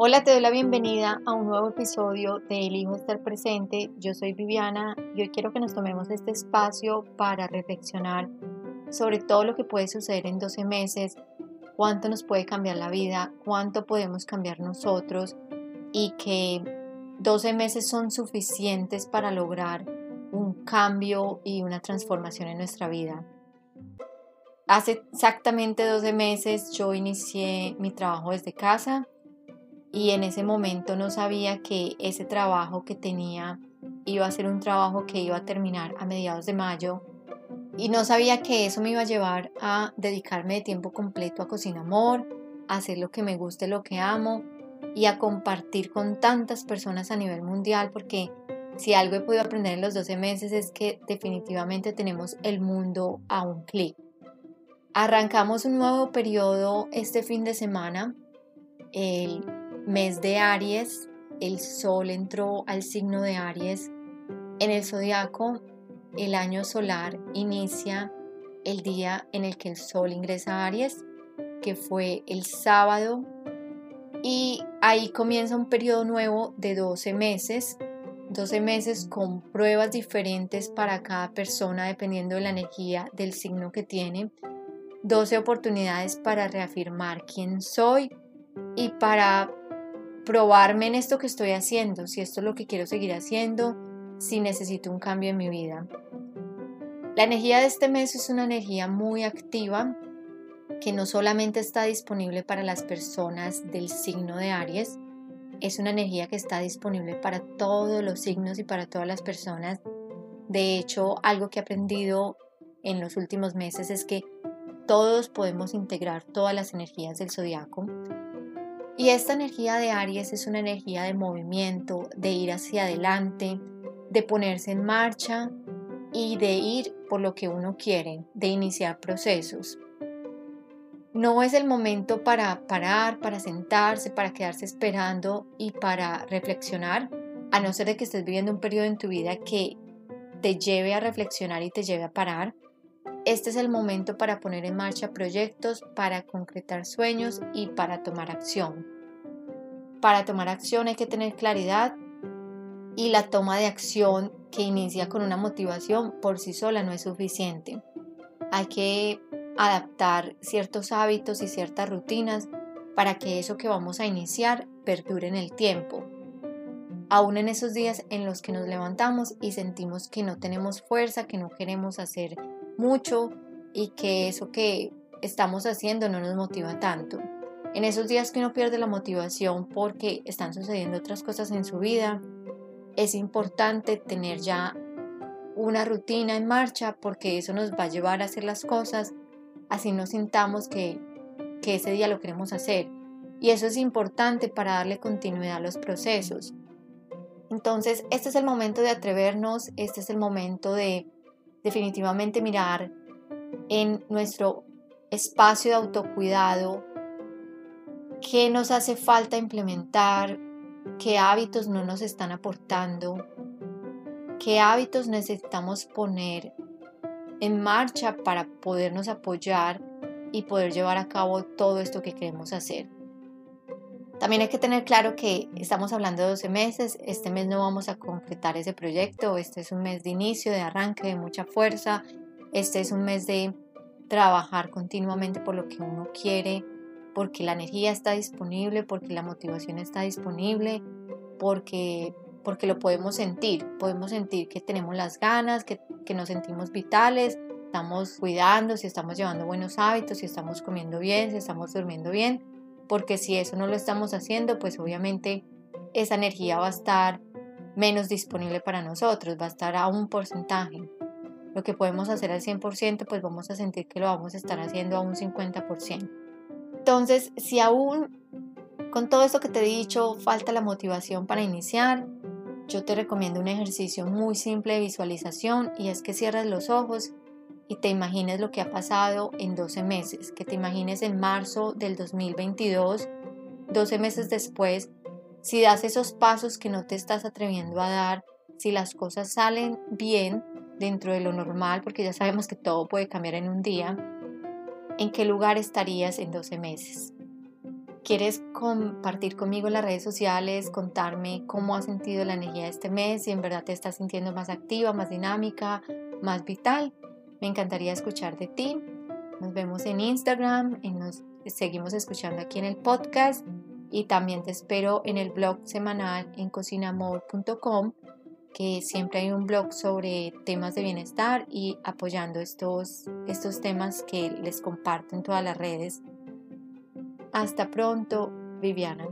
Hola, te doy la bienvenida a un nuevo episodio de Elijo estar presente. Yo soy Viviana y hoy quiero que nos tomemos este espacio para reflexionar sobre todo lo que puede suceder en 12 meses, cuánto nos puede cambiar la vida, cuánto podemos cambiar nosotros y que 12 meses son suficientes para lograr un cambio y una transformación en nuestra vida. Hace exactamente 12 meses yo inicié mi trabajo desde casa y en ese momento no sabía que ese trabajo que tenía iba a ser un trabajo que iba a terminar a mediados de mayo y no sabía que eso me iba a llevar a dedicarme de tiempo completo a Cocina Amor, a hacer lo que me guste, lo que amo y a compartir con tantas personas a nivel mundial porque si algo he podido aprender en los 12 meses es que definitivamente tenemos el mundo a un clic. Arrancamos un nuevo periodo este fin de semana, el mes de Aries, el sol entró al signo de Aries. En el zodiaco, el año solar inicia el día en el que el sol ingresa a Aries, que fue el sábado, y ahí comienza un periodo nuevo de 12 meses, 12 meses con pruebas diferentes para cada persona dependiendo de la energía del signo que tiene, 12 oportunidades para reafirmar quién soy y para probarme en esto que estoy haciendo, si esto es lo que quiero seguir haciendo, si necesito un cambio en mi vida. La energía de este mes es una energía muy activa que no solamente está disponible para las personas del signo de Aries, es una energía que está disponible para todos los signos y para todas las personas. De hecho, algo que he aprendido en los últimos meses es que todos podemos integrar todas las energías del zodiaco y esta energía de Aries es una energía de movimiento, de ir hacia adelante, de ponerse en marcha y de ir por lo que uno quiere, de iniciar procesos. No es el momento para parar, para sentarse, para quedarse esperando y para reflexionar, a no ser de que estés viviendo un periodo en tu vida que te lleve a reflexionar y te lleve a parar. Este es el momento para poner en marcha proyectos, para concretar sueños y para tomar acción. Para tomar acción hay que tener claridad y la toma de acción que inicia con una motivación por sí sola no es suficiente. Hay que adaptar ciertos hábitos y ciertas rutinas para que eso que vamos a iniciar perdure en el tiempo. Aún en esos días en los que nos levantamos y sentimos que no tenemos fuerza, que no queremos hacer mucho y que eso que estamos haciendo no nos motiva tanto. En esos días que uno pierde la motivación porque están sucediendo otras cosas en su vida, es importante tener ya una rutina en marcha porque eso nos va a llevar a hacer las cosas así no sintamos que, que ese día lo queremos hacer. Y eso es importante para darle continuidad a los procesos. Entonces, este es el momento de atrevernos, este es el momento de definitivamente mirar en nuestro espacio de autocuidado qué nos hace falta implementar, qué hábitos no nos están aportando, qué hábitos necesitamos poner en marcha para podernos apoyar y poder llevar a cabo todo esto que queremos hacer. También hay que tener claro que estamos hablando de 12 meses, este mes no vamos a concretar ese proyecto, este es un mes de inicio, de arranque, de mucha fuerza, este es un mes de trabajar continuamente por lo que uno quiere, porque la energía está disponible, porque la motivación está disponible, porque, porque lo podemos sentir, podemos sentir que tenemos las ganas, que, que nos sentimos vitales, estamos cuidando, si estamos llevando buenos hábitos, si estamos comiendo bien, si estamos durmiendo bien, porque si eso no lo estamos haciendo, pues obviamente esa energía va a estar menos disponible para nosotros, va a estar a un porcentaje. Lo que podemos hacer al 100%, pues vamos a sentir que lo vamos a estar haciendo a un 50%. Entonces, si aún con todo esto que te he dicho falta la motivación para iniciar, yo te recomiendo un ejercicio muy simple de visualización y es que cierres los ojos y te imagines lo que ha pasado en 12 meses, que te imagines en marzo del 2022, 12 meses después, si das esos pasos que no te estás atreviendo a dar, si las cosas salen bien dentro de lo normal, porque ya sabemos que todo puede cambiar en un día, ¿en qué lugar estarías en 12 meses? quieres compartir conmigo en las redes sociales, contarme cómo has sentido la energía de este mes, si en verdad te estás sintiendo más activa, más dinámica, más vital, me encantaría escuchar de ti. Nos vemos en Instagram, y nos seguimos escuchando aquí en el podcast y también te espero en el blog semanal en cocinamor.com que siempre hay un blog sobre temas de bienestar y apoyando estos, estos temas que les comparto en todas las redes. Hasta pronto, Viviana.